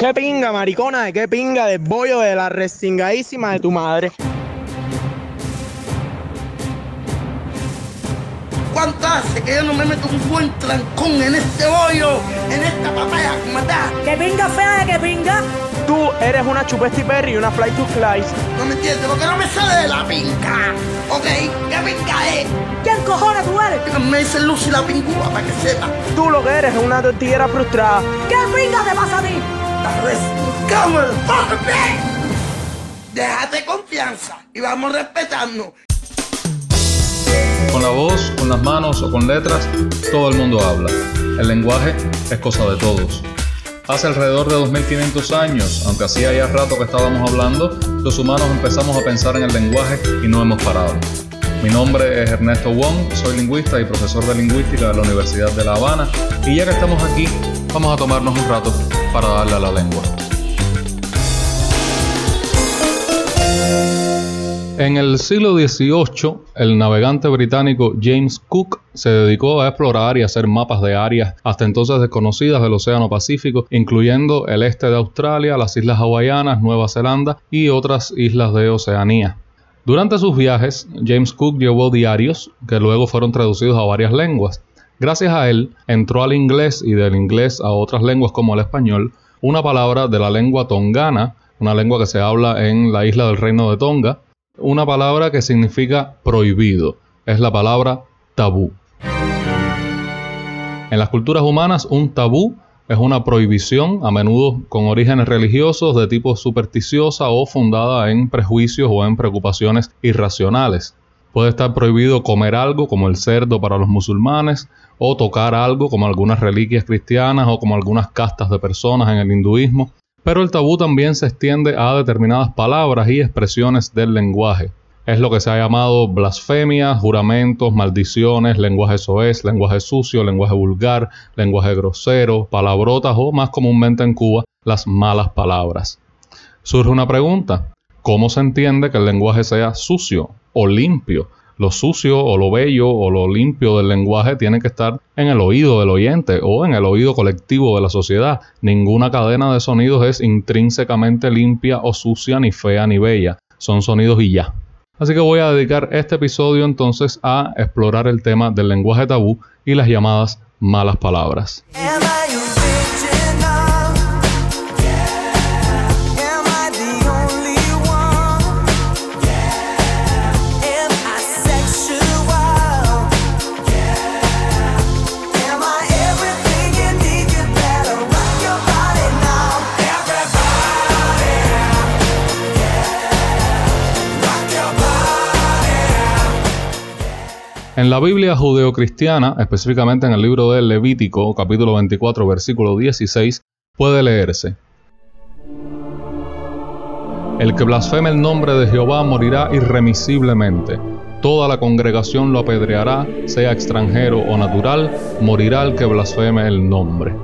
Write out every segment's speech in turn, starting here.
Qué pinga, maricona, de qué pinga del bollo de la resingadísima de tu madre. ¿Cuánto hace que yo no me meto un buen trancón en este bollo, en esta papaya está? ¿Qué pinga fea de qué pinga? Tú eres una chupesti perry y una fly to slice. No me entiendes, porque no me sale de la pinca. ¿Ok? ¿Qué pinca es? ¿Quién cojones tú eres? Me dice Lucy la pingúa para que sepa. Tú lo que eres es una tortillera frustrada. ¿Qué pinga te pasa a ti? Déjate confianza y vamos respetando. Con la voz, con las manos o con letras, todo el mundo habla. El lenguaje es cosa de todos. Hace alrededor de 2500 años, aunque hacía ya rato que estábamos hablando, los humanos empezamos a pensar en el lenguaje y no hemos parado. Mi nombre es Ernesto Wong, soy lingüista y profesor de lingüística de la Universidad de La Habana y ya que estamos aquí, vamos a tomarnos un rato para darle a la lengua. En el siglo XVIII, el navegante británico James Cook se dedicó a explorar y hacer mapas de áreas hasta entonces desconocidas del Océano Pacífico, incluyendo el este de Australia, las islas hawaianas, Nueva Zelanda y otras islas de Oceanía. Durante sus viajes, James Cook llevó diarios que luego fueron traducidos a varias lenguas. Gracias a él, entró al inglés y del inglés a otras lenguas como el español una palabra de la lengua tongana, una lengua que se habla en la isla del Reino de Tonga, una palabra que significa prohibido. Es la palabra tabú. En las culturas humanas, un tabú es una prohibición, a menudo con orígenes religiosos de tipo supersticiosa o fundada en prejuicios o en preocupaciones irracionales. Puede estar prohibido comer algo como el cerdo para los musulmanes, o tocar algo como algunas reliquias cristianas o como algunas castas de personas en el hinduismo. Pero el tabú también se extiende a determinadas palabras y expresiones del lenguaje. Es lo que se ha llamado blasfemia, juramentos, maldiciones, lenguaje soez, lenguaje sucio, lenguaje vulgar, lenguaje grosero, palabrotas o más comúnmente en Cuba, las malas palabras. Surge una pregunta, ¿cómo se entiende que el lenguaje sea sucio o limpio? Lo sucio o lo bello o lo limpio del lenguaje tiene que estar en el oído del oyente o en el oído colectivo de la sociedad. Ninguna cadena de sonidos es intrínsecamente limpia o sucia, ni fea ni bella. Son sonidos y ya. Así que voy a dedicar este episodio entonces a explorar el tema del lenguaje tabú y las llamadas malas palabras. En la Biblia judeocristiana, específicamente en el libro de Levítico, capítulo 24, versículo 16, puede leerse. El que blasfeme el nombre de Jehová morirá irremisiblemente. Toda la congregación lo apedreará, sea extranjero o natural, morirá el que blasfeme el nombre.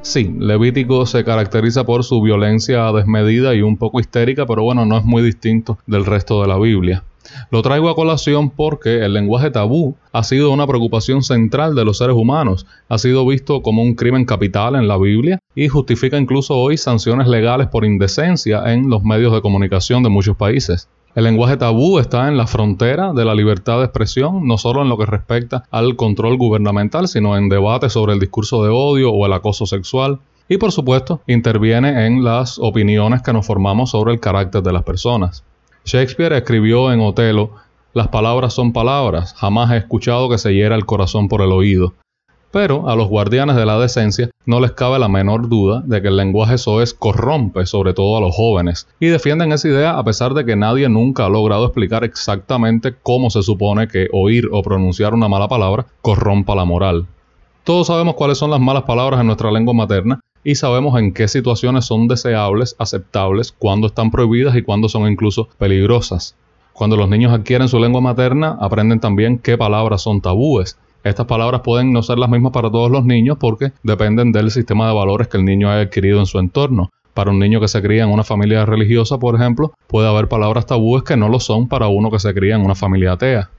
Sí, Levítico se caracteriza por su violencia desmedida y un poco histérica, pero bueno, no es muy distinto del resto de la Biblia. Lo traigo a colación porque el lenguaje tabú ha sido una preocupación central de los seres humanos, ha sido visto como un crimen capital en la Biblia y justifica incluso hoy sanciones legales por indecencia en los medios de comunicación de muchos países. El lenguaje tabú está en la frontera de la libertad de expresión, no solo en lo que respecta al control gubernamental, sino en debates sobre el discurso de odio o el acoso sexual. Y por supuesto, interviene en las opiniones que nos formamos sobre el carácter de las personas. Shakespeare escribió en Otelo, las palabras son palabras, jamás he escuchado que se hiera el corazón por el oído. Pero a los guardianes de la decencia no les cabe la menor duda de que el lenguaje soez corrompe sobre todo a los jóvenes, y defienden esa idea a pesar de que nadie nunca ha logrado explicar exactamente cómo se supone que oír o pronunciar una mala palabra corrompa la moral. Todos sabemos cuáles son las malas palabras en nuestra lengua materna, y sabemos en qué situaciones son deseables, aceptables, cuándo están prohibidas y cuándo son incluso peligrosas. Cuando los niños adquieren su lengua materna, aprenden también qué palabras son tabúes. Estas palabras pueden no ser las mismas para todos los niños porque dependen del sistema de valores que el niño haya adquirido en su entorno. Para un niño que se cría en una familia religiosa, por ejemplo, puede haber palabras tabúes que no lo son para uno que se cría en una familia atea.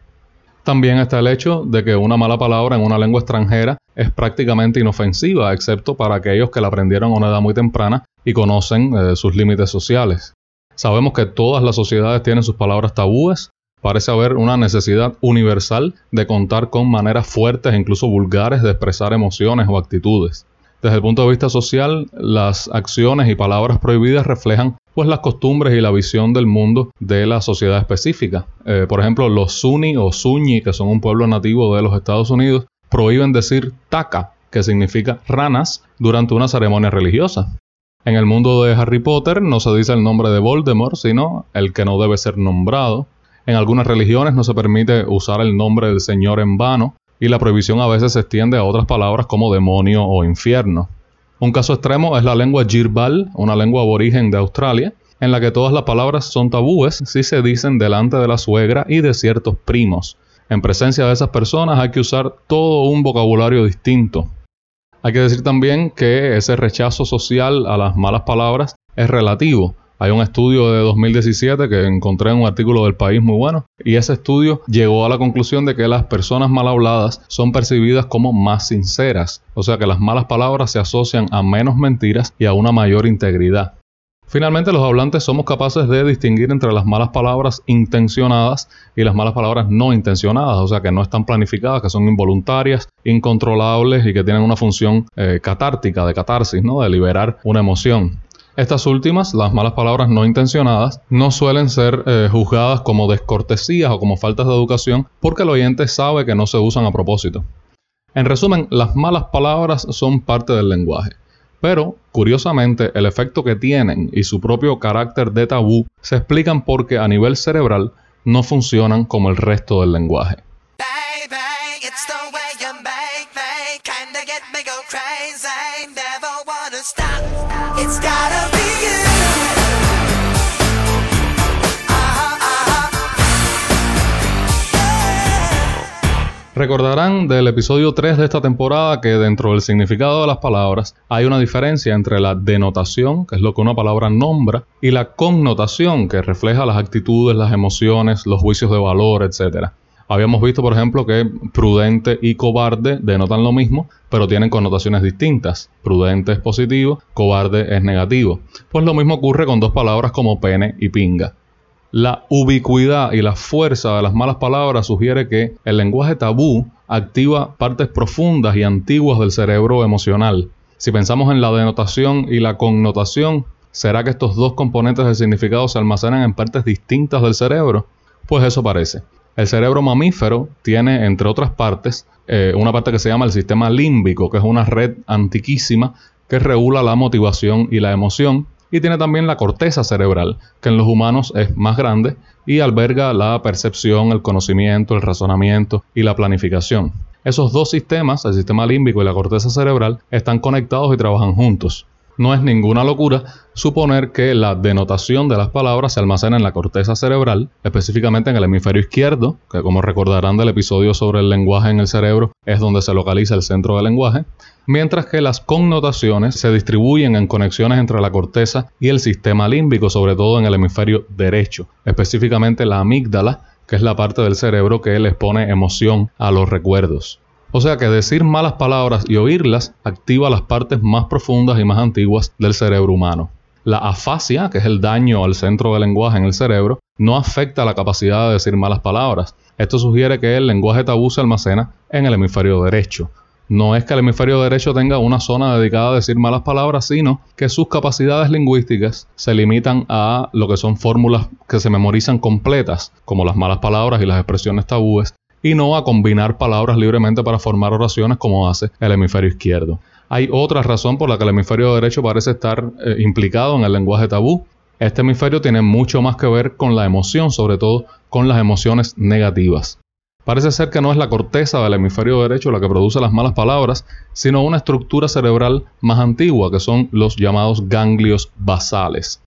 También está el hecho de que una mala palabra en una lengua extranjera es prácticamente inofensiva, excepto para aquellos que la aprendieron a una edad muy temprana y conocen eh, sus límites sociales. Sabemos que todas las sociedades tienen sus palabras tabúes. Parece haber una necesidad universal de contar con maneras fuertes e incluso vulgares de expresar emociones o actitudes. Desde el punto de vista social, las acciones y palabras prohibidas reflejan pues las costumbres y la visión del mundo de la sociedad específica. Eh, por ejemplo, los Sunni o Sunni, que son un pueblo nativo de los Estados Unidos, prohíben decir taka, que significa ranas, durante una ceremonia religiosa. En el mundo de Harry Potter no se dice el nombre de Voldemort, sino el que no debe ser nombrado. En algunas religiones no se permite usar el nombre del Señor en vano, y la prohibición a veces se extiende a otras palabras como demonio o infierno. Un caso extremo es la lengua Jirbal, una lengua aborigen de Australia, en la que todas las palabras son tabúes si se dicen delante de la suegra y de ciertos primos. En presencia de esas personas hay que usar todo un vocabulario distinto. Hay que decir también que ese rechazo social a las malas palabras es relativo. Hay un estudio de 2017 que encontré en un artículo del país muy bueno y ese estudio llegó a la conclusión de que las personas mal habladas son percibidas como más sinceras, o sea que las malas palabras se asocian a menos mentiras y a una mayor integridad. Finalmente, los hablantes somos capaces de distinguir entre las malas palabras intencionadas y las malas palabras no intencionadas, o sea, que no están planificadas, que son involuntarias, incontrolables y que tienen una función eh, catártica, de catarsis, ¿no? de liberar una emoción. Estas últimas, las malas palabras no intencionadas, no suelen ser eh, juzgadas como descortesías o como faltas de educación porque el oyente sabe que no se usan a propósito. En resumen, las malas palabras son parte del lenguaje. Pero, curiosamente, el efecto que tienen y su propio carácter de tabú se explican porque a nivel cerebral no funcionan como el resto del lenguaje. Recordarán del episodio 3 de esta temporada que dentro del significado de las palabras hay una diferencia entre la denotación, que es lo que una palabra nombra, y la connotación, que refleja las actitudes, las emociones, los juicios de valor, etc. Habíamos visto, por ejemplo, que prudente y cobarde denotan lo mismo, pero tienen connotaciones distintas. Prudente es positivo, cobarde es negativo. Pues lo mismo ocurre con dos palabras como pene y pinga. La ubicuidad y la fuerza de las malas palabras sugiere que el lenguaje tabú activa partes profundas y antiguas del cerebro emocional. Si pensamos en la denotación y la connotación, ¿será que estos dos componentes del significado se almacenan en partes distintas del cerebro? Pues eso parece. El cerebro mamífero tiene, entre otras partes, eh, una parte que se llama el sistema límbico, que es una red antiquísima que regula la motivación y la emoción, y tiene también la corteza cerebral, que en los humanos es más grande y alberga la percepción, el conocimiento, el razonamiento y la planificación. Esos dos sistemas, el sistema límbico y la corteza cerebral, están conectados y trabajan juntos. No es ninguna locura suponer que la denotación de las palabras se almacena en la corteza cerebral, específicamente en el hemisferio izquierdo, que como recordarán del episodio sobre el lenguaje en el cerebro, es donde se localiza el centro del lenguaje, mientras que las connotaciones se distribuyen en conexiones entre la corteza y el sistema límbico, sobre todo en el hemisferio derecho, específicamente la amígdala, que es la parte del cerebro que les pone emoción a los recuerdos. O sea que decir malas palabras y oírlas activa las partes más profundas y más antiguas del cerebro humano. La afasia, que es el daño al centro del lenguaje en el cerebro, no afecta la capacidad de decir malas palabras. Esto sugiere que el lenguaje tabú se almacena en el hemisferio derecho. No es que el hemisferio derecho tenga una zona dedicada a decir malas palabras, sino que sus capacidades lingüísticas se limitan a lo que son fórmulas que se memorizan completas, como las malas palabras y las expresiones tabúes, y no a combinar palabras libremente para formar oraciones como hace el hemisferio izquierdo. Hay otra razón por la que el hemisferio derecho parece estar eh, implicado en el lenguaje tabú. Este hemisferio tiene mucho más que ver con la emoción, sobre todo con las emociones negativas. Parece ser que no es la corteza del hemisferio derecho la que produce las malas palabras, sino una estructura cerebral más antigua, que son los llamados ganglios basales.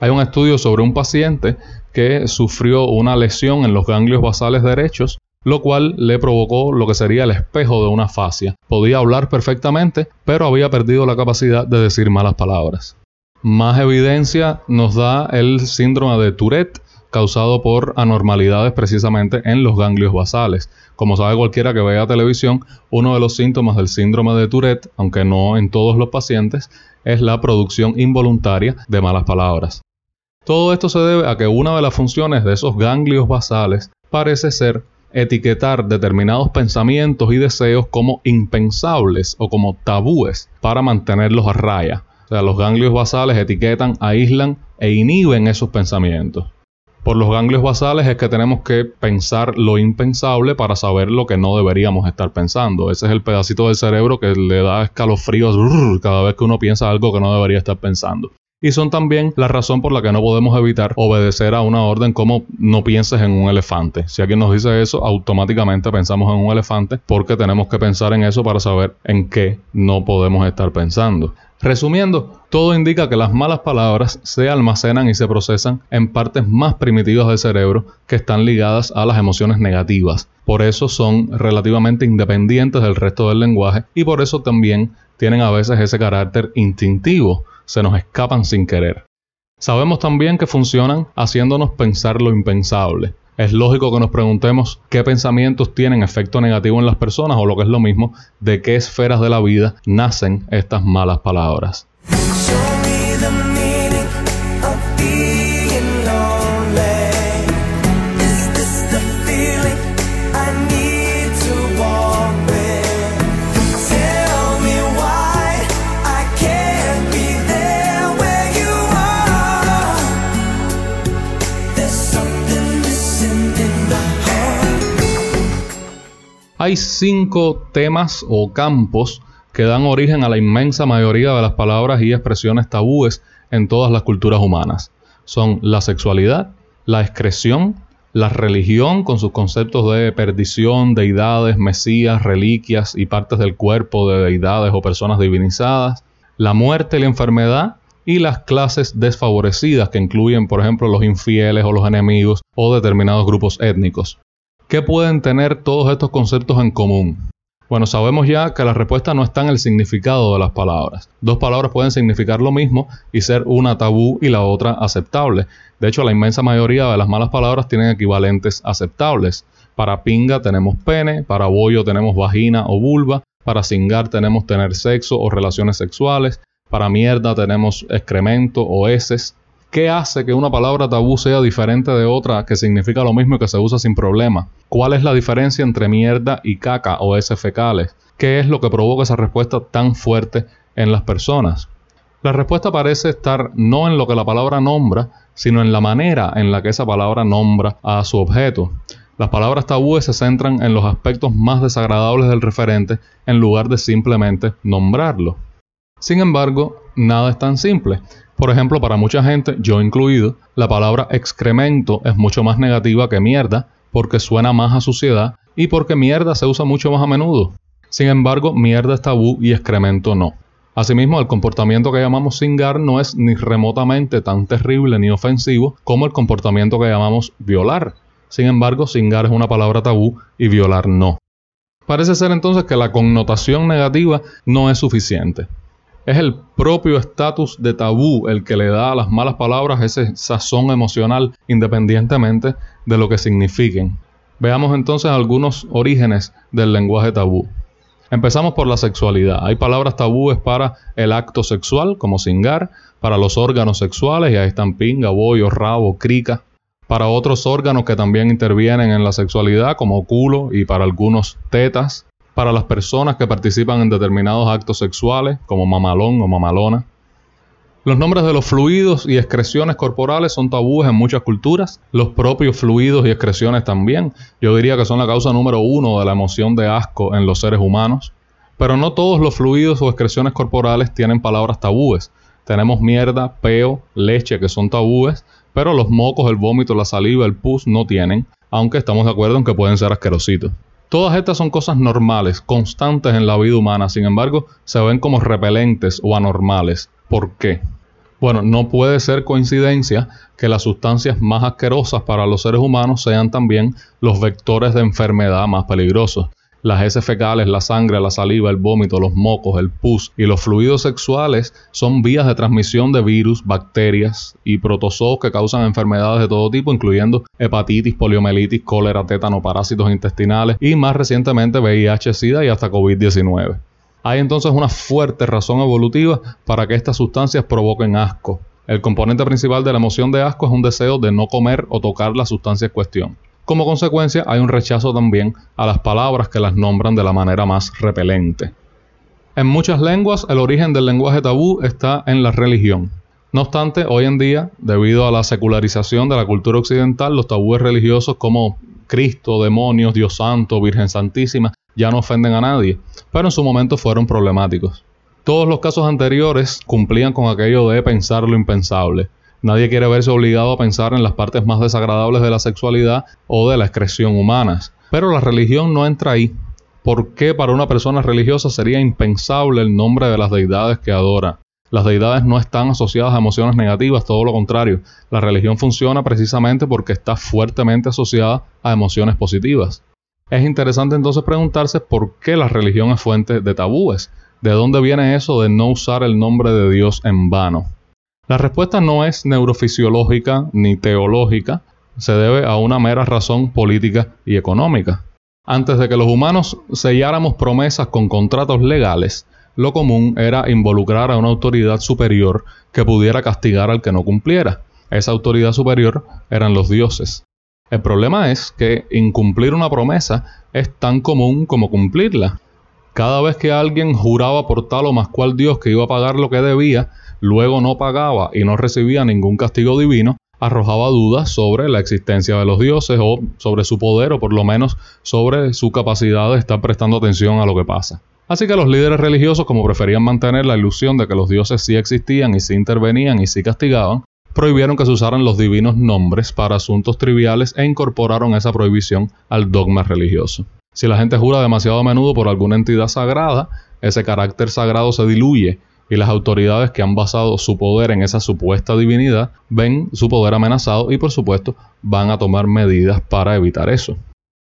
Hay un estudio sobre un paciente que sufrió una lesión en los ganglios basales derechos lo cual le provocó lo que sería el espejo de una fascia. Podía hablar perfectamente, pero había perdido la capacidad de decir malas palabras. Más evidencia nos da el síndrome de Tourette, causado por anormalidades precisamente en los ganglios basales. Como sabe cualquiera que vea televisión, uno de los síntomas del síndrome de Tourette, aunque no en todos los pacientes, es la producción involuntaria de malas palabras. Todo esto se debe a que una de las funciones de esos ganglios basales parece ser etiquetar determinados pensamientos y deseos como impensables o como tabúes para mantenerlos a raya. O sea, los ganglios basales etiquetan, aíslan e inhiben esos pensamientos. Por los ganglios basales es que tenemos que pensar lo impensable para saber lo que no deberíamos estar pensando. Ese es el pedacito del cerebro que le da escalofríos cada vez que uno piensa algo que no debería estar pensando y son también la razón por la que no podemos evitar obedecer a una orden como no pienses en un elefante. Si alguien nos dice eso, automáticamente pensamos en un elefante porque tenemos que pensar en eso para saber en qué no podemos estar pensando. Resumiendo, todo indica que las malas palabras se almacenan y se procesan en partes más primitivas del cerebro que están ligadas a las emociones negativas. Por eso son relativamente independientes del resto del lenguaje y por eso también tienen a veces ese carácter instintivo se nos escapan sin querer. Sabemos también que funcionan haciéndonos pensar lo impensable. Es lógico que nos preguntemos qué pensamientos tienen efecto negativo en las personas o lo que es lo mismo, de qué esferas de la vida nacen estas malas palabras. Hay cinco temas o campos que dan origen a la inmensa mayoría de las palabras y expresiones tabúes en todas las culturas humanas. Son la sexualidad, la excreción, la religión con sus conceptos de perdición, deidades, mesías, reliquias y partes del cuerpo de deidades o personas divinizadas, la muerte y la enfermedad y las clases desfavorecidas que incluyen, por ejemplo, los infieles o los enemigos o determinados grupos étnicos. ¿Qué pueden tener todos estos conceptos en común? Bueno, sabemos ya que la respuesta no está en el significado de las palabras. Dos palabras pueden significar lo mismo y ser una tabú y la otra aceptable. De hecho, la inmensa mayoría de las malas palabras tienen equivalentes aceptables. Para pinga tenemos pene, para bollo tenemos vagina o vulva, para cingar tenemos tener sexo o relaciones sexuales, para mierda tenemos excremento o heces, ¿Qué hace que una palabra tabú sea diferente de otra que significa lo mismo y que se usa sin problema? ¿Cuál es la diferencia entre mierda y caca o heces fecales? ¿Qué es lo que provoca esa respuesta tan fuerte en las personas? La respuesta parece estar no en lo que la palabra nombra, sino en la manera en la que esa palabra nombra a su objeto. Las palabras tabúes se centran en los aspectos más desagradables del referente en lugar de simplemente nombrarlo. Sin embargo, nada es tan simple. Por ejemplo, para mucha gente, yo incluido, la palabra excremento es mucho más negativa que mierda porque suena más a suciedad y porque mierda se usa mucho más a menudo. Sin embargo, mierda es tabú y excremento no. Asimismo, el comportamiento que llamamos singar no es ni remotamente tan terrible ni ofensivo como el comportamiento que llamamos violar. Sin embargo, singar es una palabra tabú y violar no. Parece ser entonces que la connotación negativa no es suficiente. Es el propio estatus de tabú el que le da a las malas palabras ese sazón emocional independientemente de lo que signifiquen. Veamos entonces algunos orígenes del lenguaje tabú. Empezamos por la sexualidad. Hay palabras tabúes para el acto sexual, como cingar, para los órganos sexuales, y ahí están pinga, bollo, rabo, crica. Para otros órganos que también intervienen en la sexualidad, como culo, y para algunos tetas para las personas que participan en determinados actos sexuales, como mamalón o mamalona. Los nombres de los fluidos y excreciones corporales son tabúes en muchas culturas, los propios fluidos y excreciones también. Yo diría que son la causa número uno de la emoción de asco en los seres humanos. Pero no todos los fluidos o excreciones corporales tienen palabras tabúes. Tenemos mierda, peo, leche que son tabúes, pero los mocos, el vómito, la saliva, el pus no tienen, aunque estamos de acuerdo en que pueden ser asquerositos. Todas estas son cosas normales, constantes en la vida humana, sin embargo, se ven como repelentes o anormales. ¿Por qué? Bueno, no puede ser coincidencia que las sustancias más asquerosas para los seres humanos sean también los vectores de enfermedad más peligrosos. Las heces fecales, la sangre, la saliva, el vómito, los mocos, el pus y los fluidos sexuales son vías de transmisión de virus, bacterias y protozoos que causan enfermedades de todo tipo, incluyendo hepatitis, poliomielitis, cólera, tétano, parásitos intestinales y más recientemente VIH, SIDA y hasta COVID-19. Hay entonces una fuerte razón evolutiva para que estas sustancias provoquen asco. El componente principal de la emoción de asco es un deseo de no comer o tocar la sustancia en cuestión. Como consecuencia, hay un rechazo también a las palabras que las nombran de la manera más repelente. En muchas lenguas, el origen del lenguaje tabú está en la religión. No obstante, hoy en día, debido a la secularización de la cultura occidental, los tabúes religiosos como Cristo, demonios, Dios Santo, Virgen Santísima, ya no ofenden a nadie, pero en su momento fueron problemáticos. Todos los casos anteriores cumplían con aquello de pensar lo impensable. Nadie quiere verse obligado a pensar en las partes más desagradables de la sexualidad o de la excreción humanas. Pero la religión no entra ahí. ¿Por qué para una persona religiosa sería impensable el nombre de las deidades que adora? Las deidades no están asociadas a emociones negativas, todo lo contrario. La religión funciona precisamente porque está fuertemente asociada a emociones positivas. Es interesante entonces preguntarse por qué la religión es fuente de tabúes. ¿De dónde viene eso de no usar el nombre de Dios en vano? La respuesta no es neurofisiológica ni teológica, se debe a una mera razón política y económica. Antes de que los humanos selláramos promesas con contratos legales, lo común era involucrar a una autoridad superior que pudiera castigar al que no cumpliera. Esa autoridad superior eran los dioses. El problema es que incumplir una promesa es tan común como cumplirla. Cada vez que alguien juraba por tal o más cual Dios que iba a pagar lo que debía, luego no pagaba y no recibía ningún castigo divino, arrojaba dudas sobre la existencia de los dioses o sobre su poder o por lo menos sobre su capacidad de estar prestando atención a lo que pasa. Así que los líderes religiosos, como preferían mantener la ilusión de que los dioses sí existían y sí intervenían y sí castigaban, prohibieron que se usaran los divinos nombres para asuntos triviales e incorporaron esa prohibición al dogma religioso. Si la gente jura demasiado a menudo por alguna entidad sagrada, ese carácter sagrado se diluye y las autoridades que han basado su poder en esa supuesta divinidad ven su poder amenazado y por supuesto van a tomar medidas para evitar eso.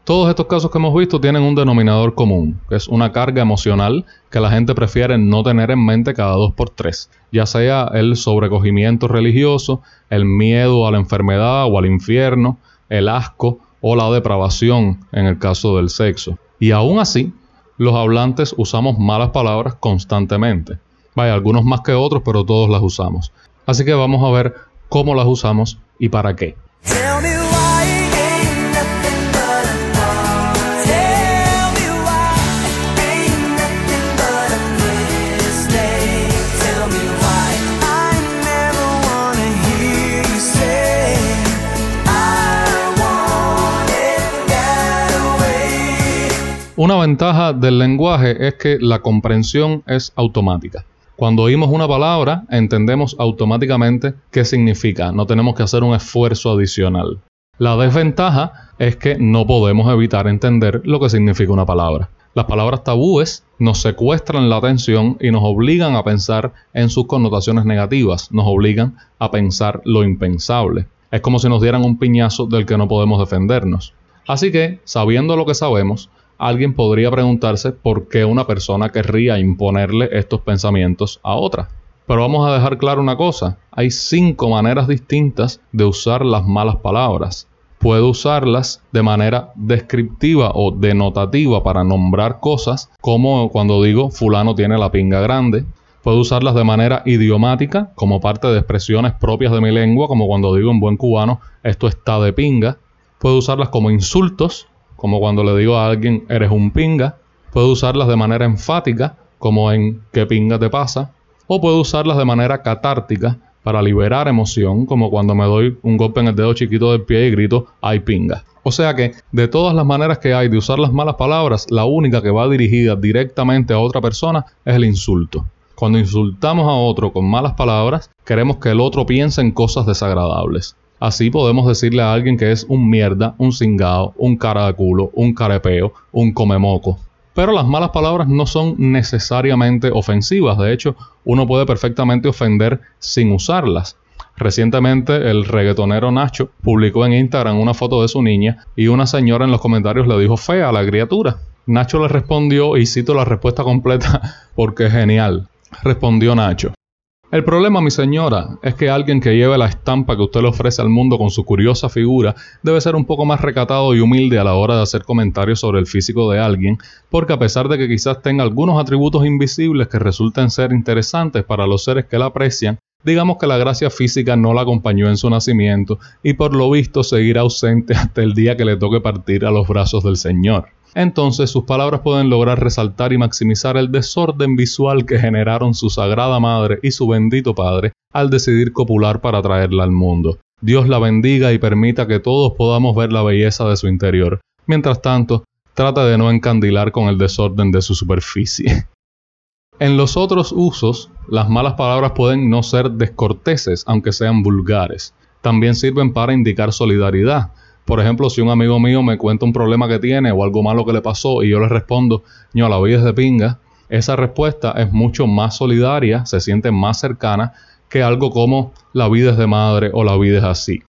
Todos estos casos que hemos visto tienen un denominador común, que es una carga emocional que la gente prefiere no tener en mente cada dos por tres, ya sea el sobrecogimiento religioso, el miedo a la enfermedad o al infierno, el asco o la depravación en el caso del sexo. Y aún así, los hablantes usamos malas palabras constantemente. Vaya, algunos más que otros, pero todos las usamos. Así que vamos a ver cómo las usamos y para qué. Una ventaja del lenguaje es que la comprensión es automática. Cuando oímos una palabra, entendemos automáticamente qué significa, no tenemos que hacer un esfuerzo adicional. La desventaja es que no podemos evitar entender lo que significa una palabra. Las palabras tabúes nos secuestran la atención y nos obligan a pensar en sus connotaciones negativas, nos obligan a pensar lo impensable. Es como si nos dieran un piñazo del que no podemos defendernos. Así que, sabiendo lo que sabemos, alguien podría preguntarse por qué una persona querría imponerle estos pensamientos a otra. Pero vamos a dejar claro una cosa, hay cinco maneras distintas de usar las malas palabras. Puedo usarlas de manera descriptiva o denotativa para nombrar cosas, como cuando digo fulano tiene la pinga grande. Puedo usarlas de manera idiomática, como parte de expresiones propias de mi lengua, como cuando digo en buen cubano esto está de pinga. Puedo usarlas como insultos, como cuando le digo a alguien eres un pinga. Puedo usarlas de manera enfática, como en qué pinga te pasa. O puedo usarlas de manera catártica, para liberar emoción, como cuando me doy un golpe en el dedo chiquito del pie y grito ay pinga. O sea que de todas las maneras que hay de usar las malas palabras, la única que va dirigida directamente a otra persona es el insulto. Cuando insultamos a otro con malas palabras, queremos que el otro piense en cosas desagradables. Así podemos decirle a alguien que es un mierda, un cingado, un cara de culo, un carepeo, un comemoco. Pero las malas palabras no son necesariamente ofensivas, de hecho, uno puede perfectamente ofender sin usarlas. Recientemente el reggaetonero Nacho publicó en Instagram una foto de su niña y una señora en los comentarios le dijo fea a la criatura. Nacho le respondió, y cito la respuesta completa porque es genial. Respondió Nacho. El problema, mi señora, es que alguien que lleve la estampa que usted le ofrece al mundo con su curiosa figura debe ser un poco más recatado y humilde a la hora de hacer comentarios sobre el físico de alguien, porque a pesar de que quizás tenga algunos atributos invisibles que resulten ser interesantes para los seres que la aprecian, digamos que la gracia física no la acompañó en su nacimiento y por lo visto seguirá ausente hasta el día que le toque partir a los brazos del Señor entonces sus palabras pueden lograr resaltar y maximizar el desorden visual que generaron su sagrada madre y su bendito padre al decidir copular para traerla al mundo. Dios la bendiga y permita que todos podamos ver la belleza de su interior. Mientras tanto, trata de no encandilar con el desorden de su superficie. En los otros usos, las malas palabras pueden no ser descorteses, aunque sean vulgares. También sirven para indicar solidaridad, por ejemplo, si un amigo mío me cuenta un problema que tiene o algo malo que le pasó y yo le respondo, ño, la vida es de pinga, esa respuesta es mucho más solidaria, se siente más cercana que algo como la vida es de madre o la vida es así.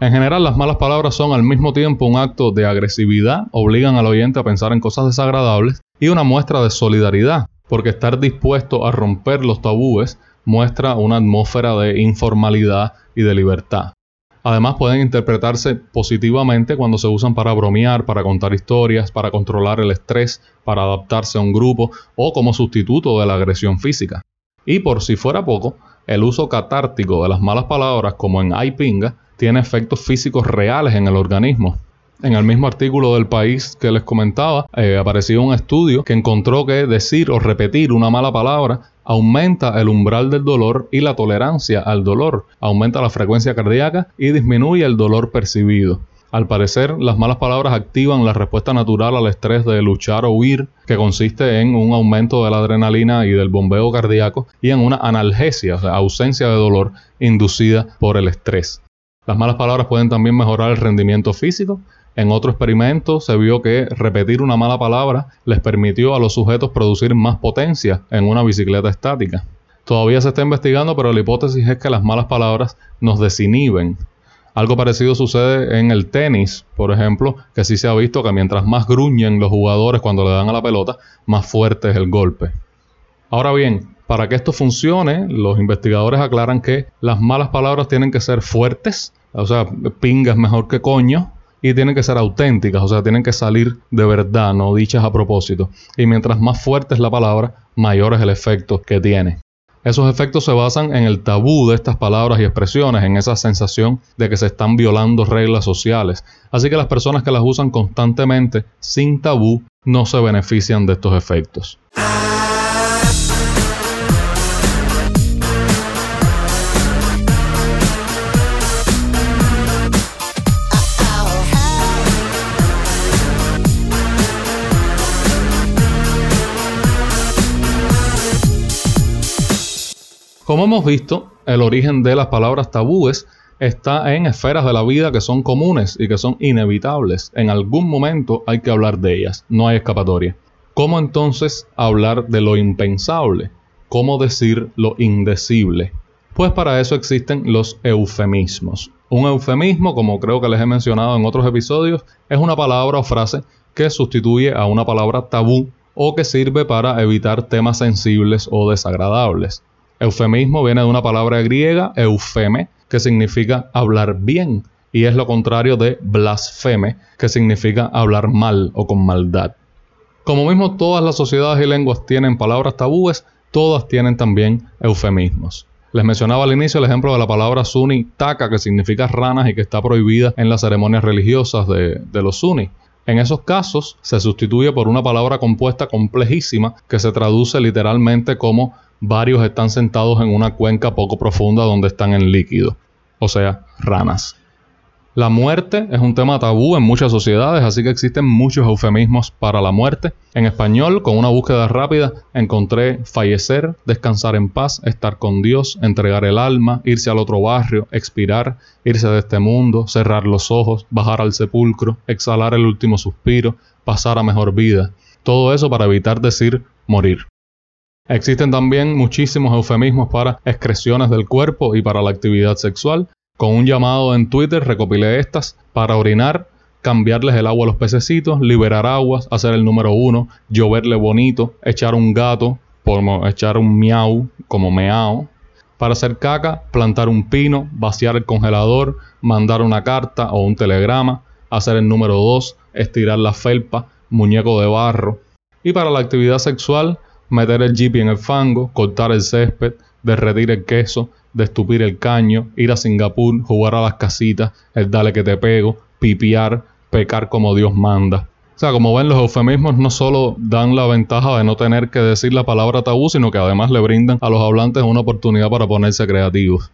En general, las malas palabras son al mismo tiempo un acto de agresividad, obligan al oyente a pensar en cosas desagradables, y una muestra de solidaridad, porque estar dispuesto a romper los tabúes muestra una atmósfera de informalidad y de libertad. Además pueden interpretarse positivamente cuando se usan para bromear, para contar historias, para controlar el estrés, para adaptarse a un grupo o como sustituto de la agresión física. Y por si fuera poco, el uso catártico de las malas palabras como en pinga tiene efectos físicos reales en el organismo. En el mismo artículo del país que les comentaba, eh, apareció un estudio que encontró que decir o repetir una mala palabra aumenta el umbral del dolor y la tolerancia al dolor, aumenta la frecuencia cardíaca y disminuye el dolor percibido. Al parecer, las malas palabras activan la respuesta natural al estrés de luchar o huir, que consiste en un aumento de la adrenalina y del bombeo cardíaco, y en una analgesia, o sea, ausencia de dolor inducida por el estrés. Las malas palabras pueden también mejorar el rendimiento físico, en otro experimento se vio que repetir una mala palabra les permitió a los sujetos producir más potencia en una bicicleta estática. Todavía se está investigando, pero la hipótesis es que las malas palabras nos desinhiben. Algo parecido sucede en el tenis, por ejemplo, que sí se ha visto que mientras más gruñen los jugadores cuando le dan a la pelota, más fuerte es el golpe. Ahora bien, para que esto funcione, los investigadores aclaran que las malas palabras tienen que ser fuertes, o sea, pinga es mejor que coño, y tienen que ser auténticas, o sea, tienen que salir de verdad, no dichas a propósito. Y mientras más fuerte es la palabra, mayor es el efecto que tiene. Esos efectos se basan en el tabú de estas palabras y expresiones, en esa sensación de que se están violando reglas sociales. Así que las personas que las usan constantemente sin tabú no se benefician de estos efectos. Como hemos visto, el origen de las palabras tabúes está en esferas de la vida que son comunes y que son inevitables. En algún momento hay que hablar de ellas, no hay escapatoria. ¿Cómo entonces hablar de lo impensable? ¿Cómo decir lo indecible? Pues para eso existen los eufemismos. Un eufemismo, como creo que les he mencionado en otros episodios, es una palabra o frase que sustituye a una palabra tabú o que sirve para evitar temas sensibles o desagradables. Eufemismo viene de una palabra griega, eufeme, que significa hablar bien, y es lo contrario de blasfeme, que significa hablar mal o con maldad. Como mismo todas las sociedades y lenguas tienen palabras tabúes, todas tienen también eufemismos. Les mencionaba al inicio el ejemplo de la palabra sunni taka, que significa ranas y que está prohibida en las ceremonias religiosas de, los sunni. En esos casos se sustituye por una palabra compuesta complejísima que se traduce literalmente como varios están sentados en una cuenca poco profunda donde están en líquido, o sea, ranas. La muerte es un tema tabú en muchas sociedades, así que existen muchos eufemismos para la muerte. En español, con una búsqueda rápida, encontré fallecer, descansar en paz, estar con Dios, entregar el alma, irse al otro barrio, expirar, irse de este mundo, cerrar los ojos, bajar al sepulcro, exhalar el último suspiro, pasar a mejor vida. Todo eso para evitar decir morir. Existen también muchísimos eufemismos para excreciones del cuerpo y para la actividad sexual. Con un llamado en Twitter recopilé estas para orinar, cambiarles el agua a los pececitos, liberar aguas, hacer el número uno, lloverle bonito, echar un gato, echar un miau, como meao. Para hacer caca, plantar un pino, vaciar el congelador, mandar una carta o un telegrama, hacer el número dos, estirar la felpa, muñeco de barro. Y para la actividad sexual, meter el jeep en el fango, cortar el césped, derretir el queso, destupir el caño, ir a Singapur, jugar a las casitas, el dale que te pego, pipiar, pecar como Dios manda. O sea, como ven, los eufemismos no solo dan la ventaja de no tener que decir la palabra tabú, sino que además le brindan a los hablantes una oportunidad para ponerse creativos.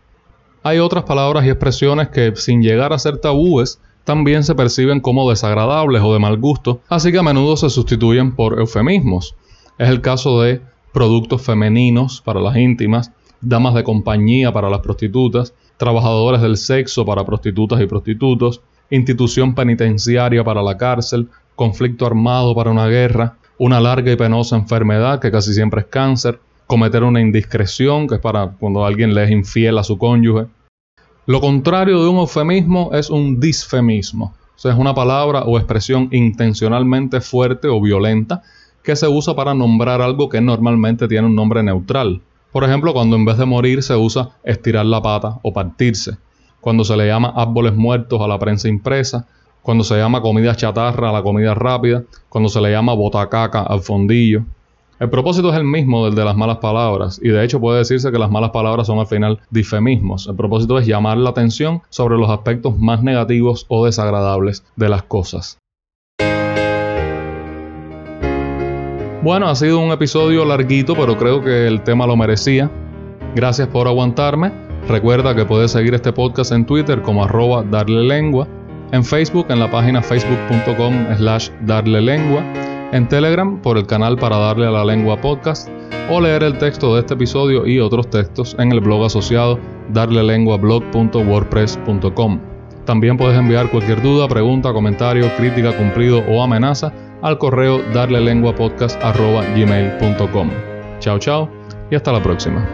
Hay otras palabras y expresiones que, sin llegar a ser tabúes, también se perciben como desagradables o de mal gusto, así que a menudo se sustituyen por eufemismos. Es el caso de productos femeninos para las íntimas, damas de compañía para las prostitutas, trabajadores del sexo para prostitutas y prostitutos, institución penitenciaria para la cárcel, conflicto armado para una guerra, una larga y penosa enfermedad que casi siempre es cáncer, cometer una indiscreción, que es para cuando alguien le es infiel a su cónyuge. Lo contrario de un eufemismo es un disfemismo, es una palabra o expresión intencionalmente fuerte o violenta que se usa para nombrar algo que normalmente tiene un nombre neutral. Por ejemplo, cuando en vez de morir se usa estirar la pata o partirse. Cuando se le llama árboles muertos a la prensa impresa. Cuando se llama comida chatarra a la comida rápida. Cuando se le llama botacaca al fondillo. El propósito es el mismo del de las malas palabras, y de hecho puede decirse que las malas palabras son al final difemismos. El propósito es llamar la atención sobre los aspectos más negativos o desagradables de las cosas. Bueno, ha sido un episodio larguito, pero creo que el tema lo merecía. Gracias por aguantarme. Recuerda que puedes seguir este podcast en Twitter como arroba darle lengua, en Facebook en la página facebook.com slash darle lengua, en Telegram por el canal para darle a la lengua podcast o leer el texto de este episodio y otros textos en el blog asociado darlelenguablog.wordpress.com. También puedes enviar cualquier duda, pregunta, comentario, crítica, cumplido o amenaza al correo darlelenguapodcast.gmail.com. Chao, chao y hasta la próxima.